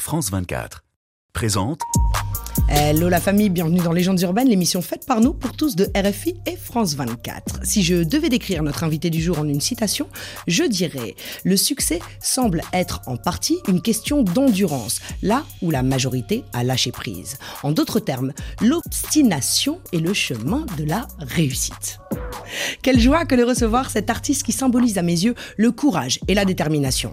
France 24. Présente. Hello la famille, bienvenue dans Légendes urbaines, l'émission faite par nous pour tous de RFI et France 24. Si je devais décrire notre invité du jour en une citation, je dirais Le succès semble être en partie une question d'endurance, là où la majorité a lâché prise. En d'autres termes, l'obstination est le chemin de la réussite. Quelle joie que de recevoir cet artiste qui symbolise à mes yeux le courage et la détermination.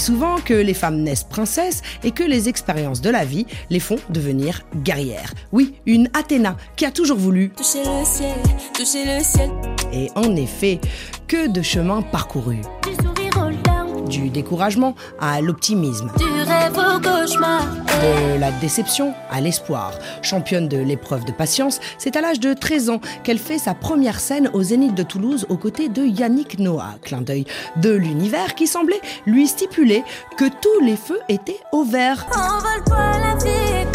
Souvent que les femmes naissent princesses et que les expériences de la vie les font devenir guerrières. Oui, une Athéna qui a toujours voulu. Toucher le ciel, toucher le ciel. Et en effet, que de chemins parcourus. Du découragement à l'optimisme, du rêve au cauchemar. de la déception à l'espoir. Championne de l'épreuve de patience, c'est à l'âge de 13 ans qu'elle fait sa première scène au Zénith de Toulouse aux côtés de Yannick Noah. Clin d'œil de l'univers qui semblait lui stipuler que tous les feux étaient au vert. La vie.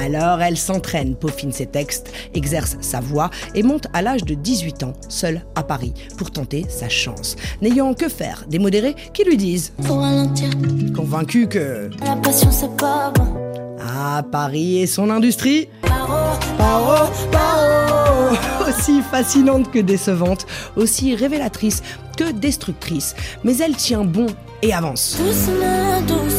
Alors elle s'entraîne, peaufine ses textes, exerce sa voix et monte à l'âge de 18 ans, seule à Paris, pour tenter sa chance. N'ayant que faire des modérés qui lui disent, Faut ralentir, convaincus que la passion c'est pas bon. Ah, Paris et son industrie Paro, Paro, paro Aussi fascinante que décevante, aussi révélatrice que destructrice. Mais elle tient bon et avance. doucement, doucement.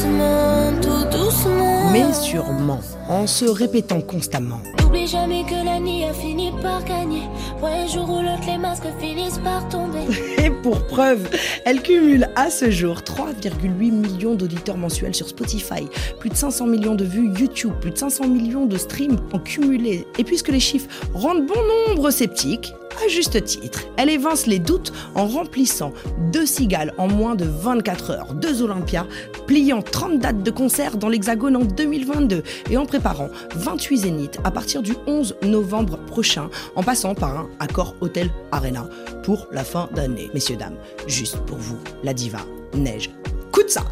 Mais sûrement, en se répétant constamment. N'oublie jamais que la nuit a fini par gagner. Ouais, jour ou l'autre, les masques finissent par tomber. Et pour preuve, elle cumule à ce jour 3,8 millions d'auditeurs mensuels sur Spotify, plus de 500 millions de vues YouTube, plus de 500 millions de streams en cumulé. Et puisque les chiffres rendent bon nombre sceptiques, à juste titre, elle évince les doutes en remplissant deux cigales en moins de 24 heures, deux Olympias, pliant 30 dates de concert dans l'Hexagone en 2022 et en préparant 28 zéniths à partir du 11 novembre prochain, en passant par un accord Hôtel Arena pour la fin d'année. Messieurs, dames, juste pour vous, la diva Neige. Coup de ça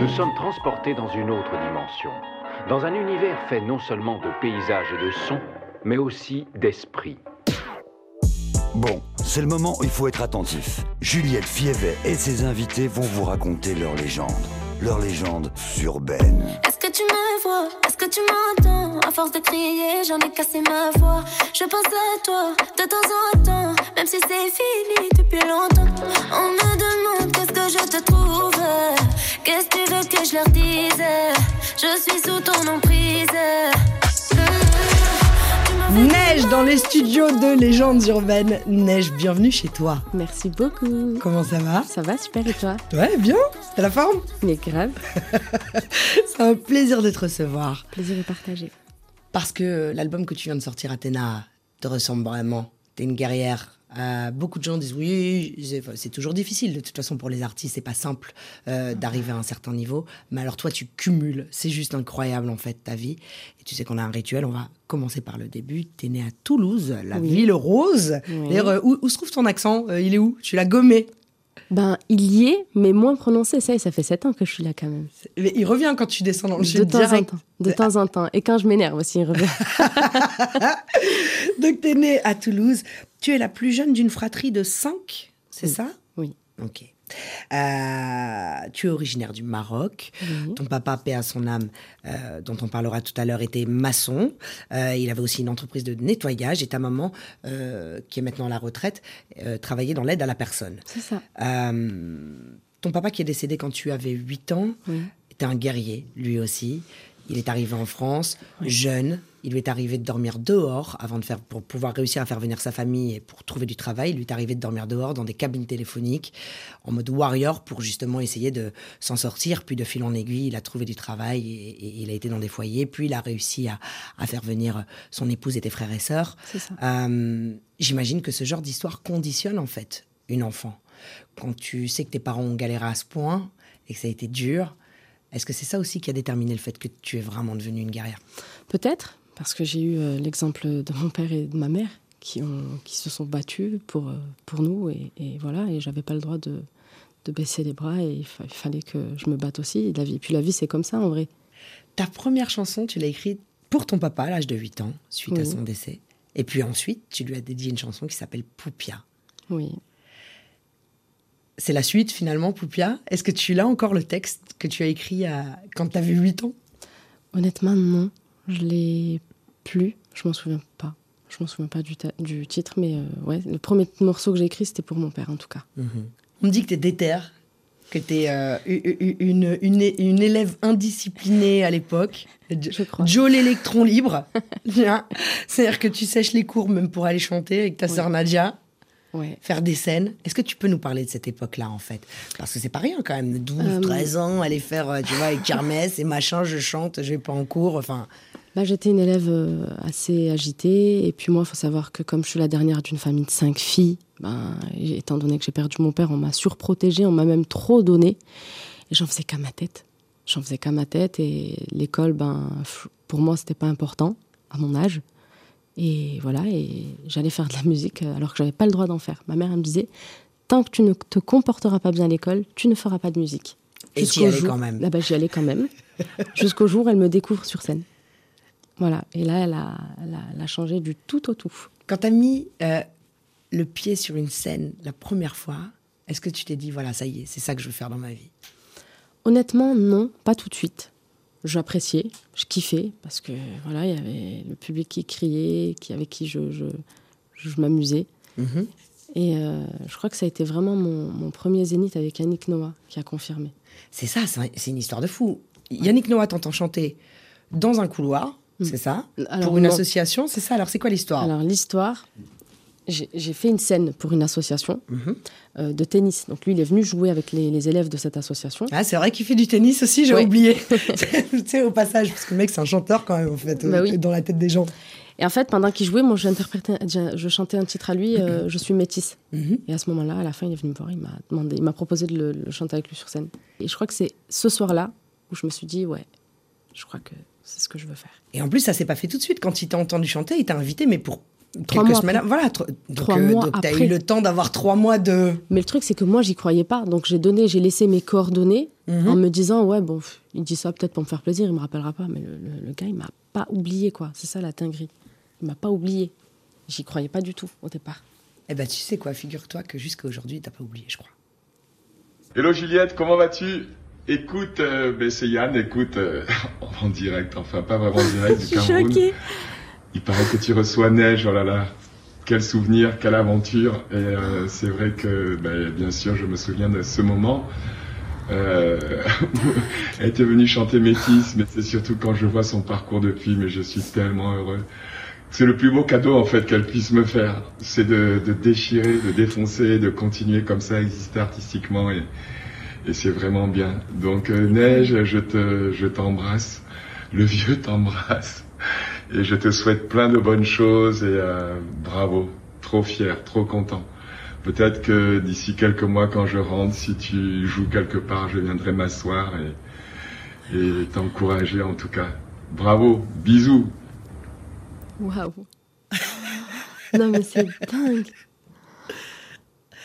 Nous sommes transportés dans une autre dimension, dans un univers fait non seulement de paysages et de sons, mais aussi d'esprit. Bon, c'est le moment où il faut être attentif. Juliette Fievet et ses invités vont vous raconter leur légende. Leur légende urbaine. Est-ce que tu me vois? Est-ce que tu m'entends? À force de crier, j'en ai cassé ma voix. Je pense à toi de temps en temps, même si c'est fini depuis longtemps. On me demande qu'est-ce que je te trouve? Qu'est-ce que tu veux que je leur dise? Je suis sous ton emprise. Neige dans les studios de Légendes urbaines. Neige, bienvenue chez toi. Merci beaucoup. Comment ça va? Ça va super et toi? Ouais, bien T'as la forme? Mais grave, C'est un plaisir de te recevoir. plaisir de partager. Parce que l'album que tu viens de sortir, Athéna, te ressemble vraiment. T'es une guerrière. Euh, beaucoup de gens disent oui, c'est- toujours difficile. De toute façon, pour les artistes, c'est pas simple euh, d'arriver à un certain niveau. Mais alors, toi, tu cumules. C'est juste incroyable, en fait, ta vie. Et tu sais qu'on a un rituel. On va commencer par le début. T'es né à Toulouse, la Oui. ville rose. Oui. D'ailleurs, euh, où, où se trouve ton accent Il est où? Tu l'as gommé? Ben, il y est, mais moins prononcé. Ça, y est, ça fait 7 ans que je suis là quand même. Mais il revient quand tu descends dans le De sud temps en temps. De temps en temps. Et quand je m'énerve aussi, il revient. Donc, tu es née à Toulouse. Tu es la plus jeune d'une fratrie de cinq, c'est Oui. ça? Oui. Ok. Euh, tu es originaire du Maroc. Ton papa, paix à son âme, euh, dont on parlera tout à l'heure, était maçon. Euh, il avait aussi une entreprise de nettoyage. Et ta maman, qui est maintenant à la retraite, travaillait dans l'aide à la personne. C'est ça. Ton papa, qui est décédé quand tu avais 8 ans, Oui. était un guerrier, lui aussi. Il est arrivé en France, jeune. Il lui est arrivé de dormir dehors avant de faire, pour pouvoir réussir à faire venir sa famille et pour trouver du travail. Il lui est arrivé de dormir dehors dans des cabines téléphoniques en mode warrior pour justement essayer de s'en sortir. Puis de fil en aiguille, il a trouvé du travail et, et il a été dans des foyers. Puis il a réussi à, à faire venir son épouse et tes frères et sœurs. Euh, J'imagine que ce genre d'histoire conditionne en fait une enfant. Quand tu sais que tes parents ont galéré à ce point et que ça a été dur, est-ce que c'est ça aussi qui a déterminé le fait que tu es vraiment devenue une guerrière? Peut-être, parce que j'ai eu euh, l'exemple de mon père et de ma mère qui, ont, qui se sont battus pour, euh, pour nous. Et, et voilà, et j'avais pas le droit de, de baisser les bras et il, fa- il fallait que je me batte aussi. Et la vie, puis la vie, c'est comme ça en vrai. Ta première chanson, tu l'as écrite pour ton papa à l'âge de 8 ans, suite à son décès. Et puis ensuite, tu lui as dédié une chanson qui s'appelle Poupia. Oui. c'est la suite finalement, Poupia. Est-ce que tu l'as encore le texte que tu as écrit à... quand tu avais 8 ans? Honnêtement, non. Je l'ai plus. Je m'en souviens pas. Je m'en souviens pas du, du titre, mais euh, ouais, le premier morceau que j'ai écrit, c'était pour mon père, en tout cas. Mhm. On me dit que tu es déter, que tu es euh, une, une, une, élève indisciplinée à l'époque. Je crois. Joe l'électron libre. C'est-à-dire que tu sèches les cours même pour aller chanter avec ta sœur Nadia faire des scènes. Est-ce que tu peux nous parler de cette époque-là, en fait? Parce que c'est pas rien, quand même. 12, 13 euh, ans, aller faire, euh, tu vois, avec kermesse et machin, je chante, je vais pas en cours, enfin... Bah, j'étais une élève euh, assez agitée. Et puis moi, il faut savoir que comme je suis la dernière d'une famille de cinq filles, ben, étant donné que j'ai perdu mon père, on m'a surprotégée, on m'a même trop donné. Et j'en faisais qu'à ma tête. J'en faisais qu'à ma tête. Et l'école, ben, pour moi, c'était pas important à mon âge. Et voilà, et j'allais faire de la musique euh, alors que j'avais pas le droit d'en faire. Ma mère elle me disait tant que tu ne te comporteras pas bien à l'école, tu ne feras pas de musique. Et tu y allais quand même. Là, bas j'y allais quand même. Jusqu'au jour où elle me découvre sur scène. Voilà. Et là, elle a, elle a, changé du tout au tout. Quand tu as mis euh, le pied sur une scène la première fois, est-ce que tu t'es dit, voilà, ça y est, c'est ça que je veux faire dans ma vie? Honnêtement, non, pas tout de suite j'appréciais, je kiffais parce que voilà, il y avait le public qui criait, qui avec qui je, je, m'amusais. Mhm. Et euh, je crois que ça a été vraiment mon, premier zénith avec Yannick Noah qui a confirmé. C'est ça, c'est une histoire de fou. Yannick Noah t'entend chanter dans un couloir, mm. c'est ça? Pour une association, c'est ça Alors c'est quoi l'histoire? Alors l'histoire, j'ai fait une scène pour une association mhm. euh, de tennis. Donc lui, il est venu jouer avec les, élèves de cette association. Ah, c'est vrai qu'il fait du tennis aussi, j'ai oublié. tu sais, au passage, parce que le mec, c'est un chanteur quand même, en fait, bah dans la tête des gens. Et en fait, pendant qu'il jouait, moi, je chantais un titre à lui, euh, Je suis métisse. Mhm. Et à ce moment-là, à la fin, il est venu me voir, il m'a demandé, il m'a proposé de le, le, chanter avec lui sur scène. Et je crois que c'est ce soir-là où je me suis dit, ouais, je crois que c'est ce que je veux faire. Et en plus, ça s'est pas fait tout de suite. Quand il t'a entendu chanter, il t'a invité, mais pour trois mois semaines. Voilà, trois euh, mois tu as eu le temps d'avoir trois mois de. Mais le truc, c'est que moi, j'y croyais pas. Donc, j'ai donné, j'ai laissé mes coordonnées mhm. en me disant, ouais, bon, il dit ça peut-être pour me faire plaisir, il me rappellera pas. Mais le, gars, il m'a pas oublié, quoi. C'est ça la tinguerie. Il m'a pas oublié. J'y croyais pas du tout au départ. Eh ben, tu sais quoi, figure-toi que jusqu'à aujourd'hui, t'as pas oublié, je crois. Hello Juliette, comment vas-tu? Écoute, euh, ben, c'est Yann, écoute, euh, en direct, enfin pas vraiment en direct du Cameroun. Il paraît que tu reçois neige, oh là là, quel souvenir, quelle aventure. Et euh, c'est vrai que, ben, bien sûr, je me souviens de ce moment. Euh, elle était venue chanter Métis, mais c'est surtout quand je vois son parcours depuis, mais je suis tellement heureux. C'est le plus beau cadeau en fait qu'elle puisse me faire, c'est de, déchirer, de défoncer, de continuer comme ça à exister artistiquement et, et c'est vraiment bien. Donc euh, Neige, je te, je t'embrasse, le vieux t'embrasse et je te souhaite plein de bonnes choses et euh, bravo, trop fier, trop content. Peut-être que d'ici quelques mois, quand je rentre, si tu joues quelque part, je viendrai m'asseoir et, t'encourager en tout cas. Bravo, bisous. Waouh. non mais c'est dingue.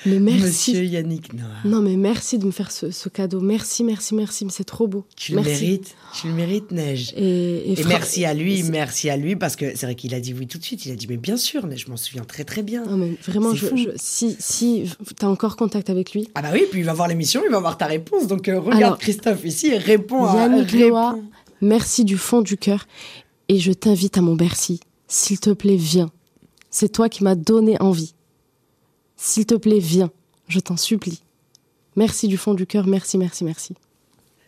Mais merci. Monsieur Yannick Noah. Non, mais merci de me faire ce, cadeau. Merci, merci, merci. Mais c'est trop beau. Tu le mérites. Tu le mérites, Neige. Et, merci à lui, merci à lui, parce que c'est vrai qu'il a dit oui tout de suite. Il a dit, mais bien sûr, Neige, je m'en souviens très, très bien. Non, mais vraiment, je, si, si tu as encore contact avec lui. Ah, bah oui, puis il va voir l'émission, il va voir ta réponse. Donc euh, regarde Christophe ici et réponds à. Yannick Noah, merci du fond du cœur. Et je t'invite à mon Bercy. S'il te plaît, viens. C'est toi qui m'as donné envie. S'il te plaît, viens. Je t'en supplie. Merci du fond du cœur. Merci, merci, merci.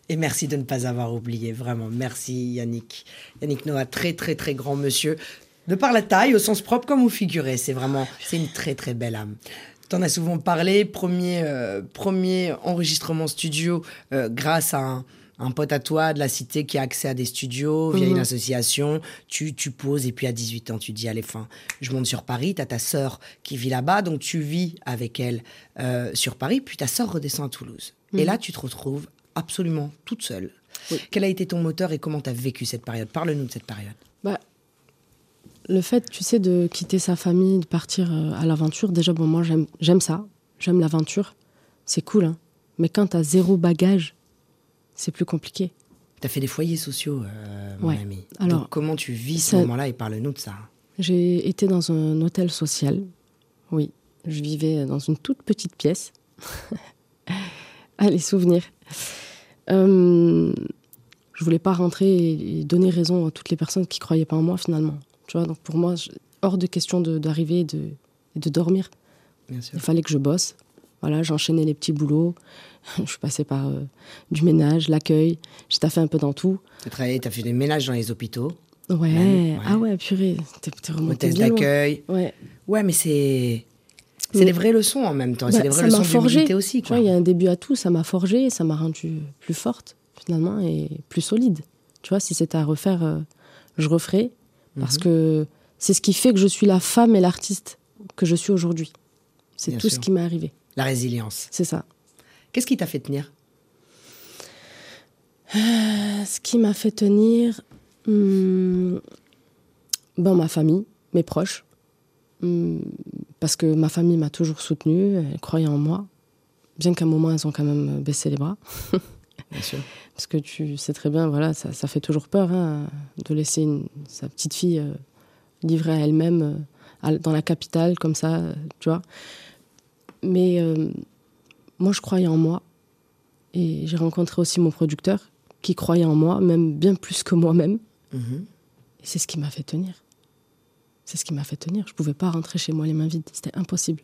Et merci de ne pas avoir oublié, vraiment. Merci Yannick. Yannick Noah, très très très grand monsieur. De par la taille, au sens propre comme au figuré, c'est vraiment, c'est une très très belle âme. Tu en as souvent parlé, premier, euh, premier enregistrement studio euh, grâce à un, un pote à toi de la cité qui a accès à des studios via une mhm. association, tu, tu poses et puis à 18 ans, tu dis allez, fin, je monte sur Paris, tu as ta sœur qui vit là-bas, donc tu vis avec elle euh, sur Paris, puis ta sœur redescend à Toulouse. Et mhm. là, tu te retrouves absolument toute seule. Quel a été ton moteur et comment tu as vécu cette période? Parle-nous de cette période. Bah, le fait, tu sais, de quitter sa famille, de partir euh, à l'aventure, déjà, bon, moi, j'aime ça, j'aime l'aventure, c'est cool, hein. Mais quand tu as zéro bagage, c'est plus compliqué. Tu as fait des foyers sociaux, euh, mon ami. Alors, comment tu vis ce moment-là et parle-nous de ça. J'ai été dans un hôtel social. Oui, je vivais dans une toute petite pièce. Ah, les souvenirs. Euh, je voulais pas rentrer et donner raison à toutes les personnes qui croyaient pas en moi finalement. Tu vois, donc pour moi, hors de question d'arriver et de, de dormir. Il fallait que je bosse. Voilà, j'enchaînais les petits boulots. je suis passée par euh, du ménage, l'accueil. J'ai taffé un peu dans tout. Tu as as fait des ménages dans les hôpitaux. Ouais. ah ouais, purée. T'es remonté Hôtesse d'accueil. Ouais. Ouais, mais c'est. C'est des vraies leçons en même temps. c'est bah, des vraies leçons d'humilité aussi. Il y a un début à tout. Ça m'a forgé, ça m'a rendu plus forte finalement et plus solide. Tu vois, si c'était à refaire, euh, je referais parce mhm. que c'est ce qui fait que je suis la femme et l'artiste que je suis aujourd'hui. C'est tout ce qui m'est arrivé. La résilience. C'est ça. Qu'est-ce qui t'a fait tenir? Euh, Ce qui m'a fait tenir, hmm, bon, ma famille, mes proches, hmm, parce que ma famille m'a toujours soutenue, elle croyait en moi, bien qu'à un moment elles ont quand même baissé les bras. Bien sûr. Parce que tu sais très bien, voilà, ça, ça fait toujours peur hein, de laisser sa petite fille euh, livrée à elle-même euh, dans la capitale comme ça, tu vois. Mais euh, moi, je croyais en moi. Et j'ai rencontré aussi mon producteur qui croyait en moi, même bien plus que moi-même. Mhm. Et c'est ce qui m'a fait tenir. C'est ce qui m'a fait tenir. Je ne pouvais pas rentrer chez moi les mains vides. C'était impossible.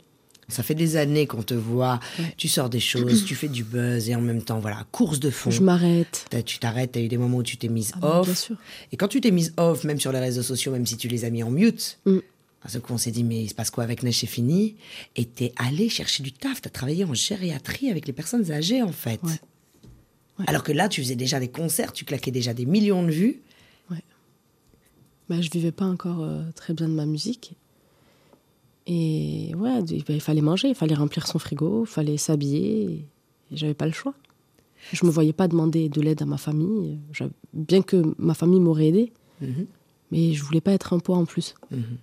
Ça fait des années qu'on te voit, tu sors des choses, tu fais du buzz et en même temps, voilà, course de fond. Je m'arrête. Tu t'arrêtes, tu as eu des moments où tu t'es mise ah off. Bien sûr. Et quand tu t'es mise off, même sur les réseaux sociaux, même si tu les as mis en mute, mm. Parce qu'on s'est dit, mais il se passe quoi avec Neige, c'est fini? Et t'es allé chercher du taf, t'as travaillé en gériatrie avec les personnes âgées, en fait. Alors que là, tu faisais déjà des concerts, tu claquais déjà des millions de vues. Ouais. Bah, je vivais pas encore euh, très bien de ma musique. Et ouais, bah, il fallait manger, il fallait remplir son frigo, il fallait s'habiller. Et j'avais pas le choix. Je me voyais pas demander de l'aide à ma famille, bien que ma famille m'aurait aidé. Mhm. Mais je voulais pas être un poids en plus. Mhm.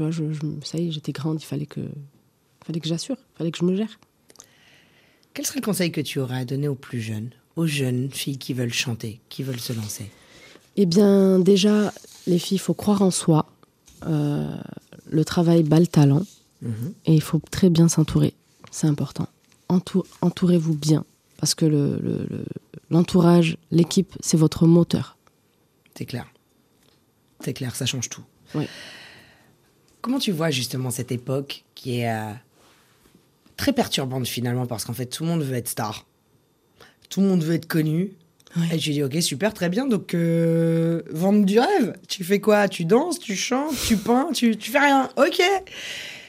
Tu vois, je, ça y est, j'étais grande, il fallait que, fallait que j'assure, il fallait que je me gère. Quel serait le conseil que tu aurais à donner aux plus jeunes, aux jeunes filles qui veulent chanter, qui veulent se lancer? Eh bien, déjà, les filles, il faut croire en soi. Euh, le travail bat le talent. Mhm. Et il faut très bien s'entourer. C'est important. Entourez-vous bien. Parce que l'entourage, le, l'équipe, c'est votre moteur. C'est clair. C'est clair, ça change tout. Oui. Comment tu vois justement cette époque qui est euh, très perturbante finalement parce qu'en fait tout le monde veut être star, tout le monde veut être connu. Et tu dis ok super très bien donc euh, vendre du rêve. Tu fais quoi? Tu danses, tu chantes, tu peins, tu, tu fais rien. Ok.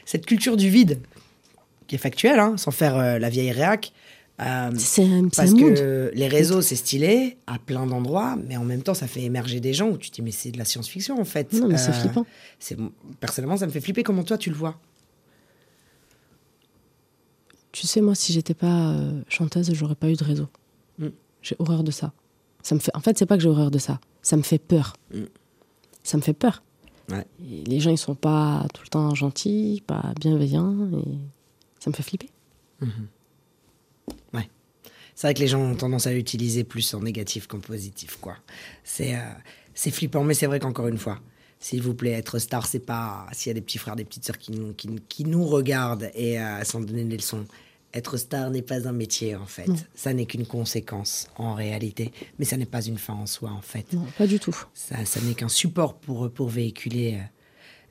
Cette culture du vide qui est factuelle, hein, sans faire euh, la vieille réac. Euh, c'est parce que les réseaux, c'est stylé à plein d'endroits, mais en même temps, ça fait émerger des gens où tu te dis, mais c'est de la science-fiction en fait. Non, mais c'est euh, flippant. Personnellement, ça me fait flipper. Comment toi, tu le vois Tu sais, moi, si j'étais pas euh, chanteuse, j'aurais pas eu de réseau. Mm. J'ai horreur de ça. ça me fait... En fait, c'est pas que j'ai horreur de ça. Ça me fait peur. Mm. Ça me fait peur. Les gens, ils sont pas tout le temps gentils, pas bienveillants, et ça me fait flipper. Mm-hmm. C'est vrai que les gens ont tendance à l'utiliser plus en négatif qu'en positif, quoi. C'est euh, c'est flippant, mais c'est vrai qu'encore une fois, s'il vous plaît, être star, c'est pas s'il y a des petits frères, des petites sœurs qui nous, qui, nous regardent et euh, sans donner des leçons. Être star n'est pas un métier, en fait. Ça n'est qu'une conséquence, en réalité. Mais ça n'est pas une fin en soi, en fait. Non, pas du tout. Ça, ça n'est qu'un support pour, pour véhiculer euh,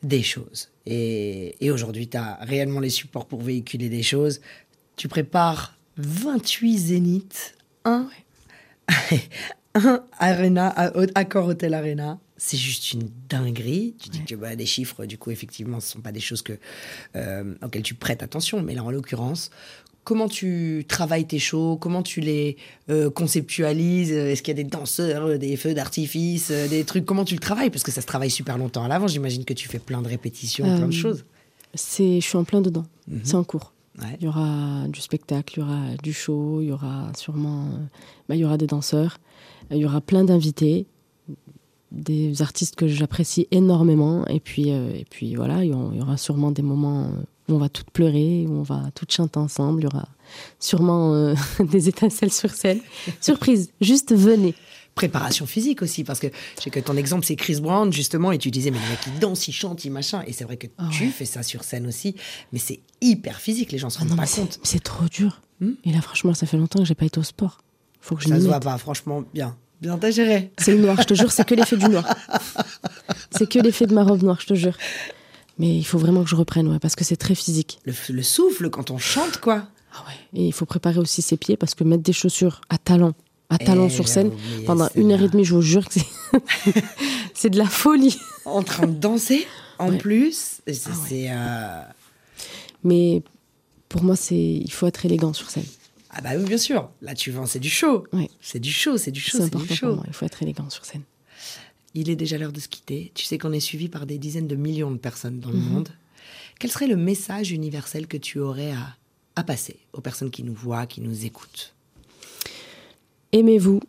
des choses. Et, et aujourd'hui, tu as réellement les supports pour véhiculer des choses. Tu prépares 28 zéniths, un, un Arena, Accor Hotel Arena. C'est juste une dinguerie. Tu dis que bah, les chiffres, du coup, effectivement, ce ne sont pas des choses que, euh, auxquelles tu prêtes attention. Mais là, en l'occurrence, comment tu travailles tes shows, comment tu les euh, conceptualises, est-ce qu'il y a des danseurs, des feux d'artifice, euh, des trucs, comment tu le travailles? Parce que ça se travaille super longtemps à l'avant, j'imagine que tu fais plein de répétitions, plein de choses. C'est, je suis en plein dedans, mhm. c'est en cours. Il y aura du spectacle, il y aura du show, il y aura sûrement bah, il y aura des danseurs, il y aura plein d'invités, des artistes que j'apprécie énormément. Et puis, euh, et puis voilà, il y aura sûrement des moments où on va toutes pleurer, où on va toutes chanter ensemble. Il y aura sûrement euh, des étincelles sur scène. Surprise, juste venez. Préparation physique aussi, parce que je sais que ton exemple, c'est Chris Brown, justement, et tu disais, mais le mec, il danse, il chante, il machin. Et c'est vrai que Ah tu ouais. fais ça sur scène aussi, mais c'est hyper physique, les gens se Ah rendent non, pas compte. c'est trop dur. Hmm Et là, franchement, ça fait longtemps que j'ai pas été au sport. Faut que je Ça se voit pas, franchement, bien. Bien, t'as géré. C'est le noir, je te jure, c'est que l'effet du noir. C'est que l'effet de ma robe noire, je te jure. Mais il faut vraiment que je reprenne, ouais, parce que c'est très physique. Le, le souffle quand on chante, quoi. Ah ouais. Et il faut préparer aussi ses pieds, parce que mettre des chaussures à talons, à talons Eh, sur scène, pendant une heure et demie, je vous jure que c'est, c'est de la folie. En train de danser, en Ouais. plus. C'est. Ah ouais. c'est, euh, Mais pour moi, c'est, il faut être élégant sur scène. Ah bah oui, bien sûr. Là, tu vends, c'est du show. Ouais. C'est du show, c'est du show, C'est c'est du important pour show. moi, il faut être élégant sur scène. Il est déjà l'heure de se quitter. Tu sais qu'on est suivi par des dizaines de millions de personnes dans le Mhm. monde. Quel serait le message universel que tu aurais à, à passer aux personnes qui nous voient, qui nous écoutent? Aimez-vous,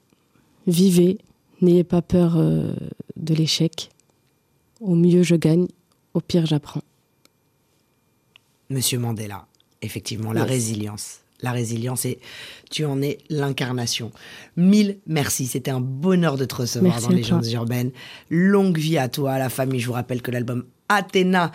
vivez, n'ayez pas peur euh, de l'échec. Au mieux, je gagne, au pire, j'apprends. Monsieur Mandela, effectivement, la Yes. résilience. La résilience, et tu en es l'incarnation. Mille merci, c'était un bonheur de te recevoir Merci dans les. Légendes urbaines. Longue vie à toi, à la famille. Je vous rappelle que l'album Athéna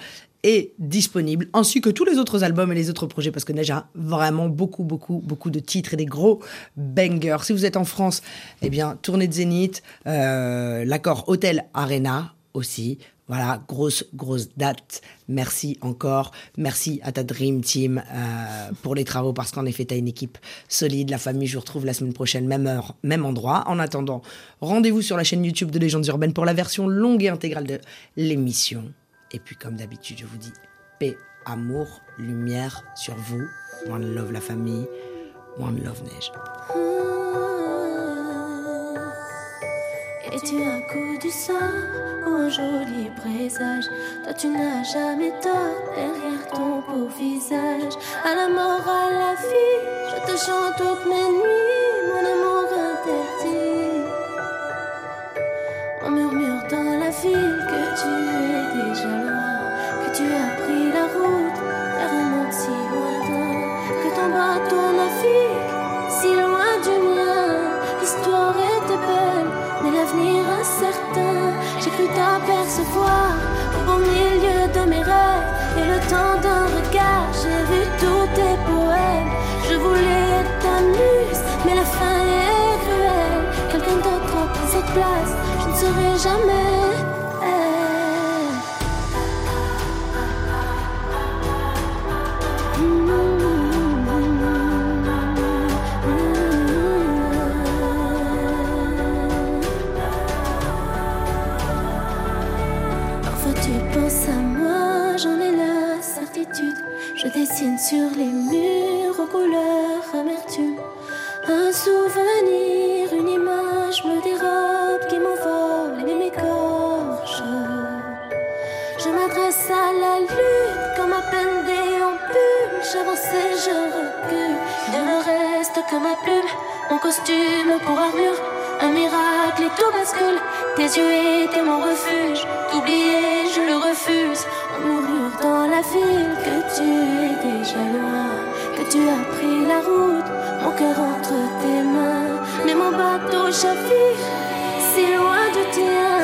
disponible, ainsi que tous les autres albums et les autres projets, parce que Neige a vraiment beaucoup, beaucoup, beaucoup de titres et des gros bangers. Si vous êtes en France, eh bien, tournée de Zénith, euh, l'accord Hôtel Arena aussi. Voilà, grosse, grosse date. Merci encore. Merci à ta Dream Team euh, pour les travaux parce qu'en effet, tu as une équipe solide. La famille, je vous retrouve la semaine prochaine, même heure, même endroit. En attendant, rendez-vous sur la chaîne YouTube de Légendes Urbaines pour la version longue et intégrale de l'émission. Et puis, comme d'habitude, je vous dis paix, amour, lumière sur vous. One love la famille. One love Neige. Es-tu un coup du sort ou un joli présage Toi tu n'as jamais tort derrière ton beau visage À la mort, à la vie, je te chante toutes mes nuits Mon amour interdit On murmure dans la ville que tu es déjà loin Que tu as pris la route vers un monde si lointain Que ton bateau navigue si loin du mien. L'histoire était belle, mais l'avenir incertain. J'ai cru t'apercevoir au milieu de mes rêves Et le temps d'un regard, j'ai vu tous tes poèmes. Je voulais être mais la fin est cruelle. Quelqu'un d'autre a pris cette place, serai jamais tout bascule. Tes yeux étaient mon refuge. T'oublier, je le refuse. On murmure dans la ville que tu es déjà loin. Que tu as pris la route, mon cœur entre tes mains. Mais mon bateau chavire si loin du tien.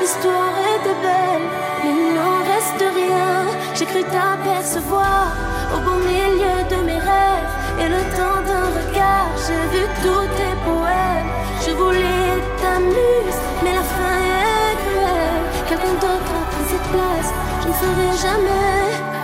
L'histoire était belle, mais il n'en reste rien. J'ai cru t'apercevoir au beau milieu de mes rêves. Et le temps d'un regard, j'ai vu tous tes poèmes. Je voulais mais la fin est cruelle. Quelqu'un d'autre a pris cette place, je ne ferai jamais.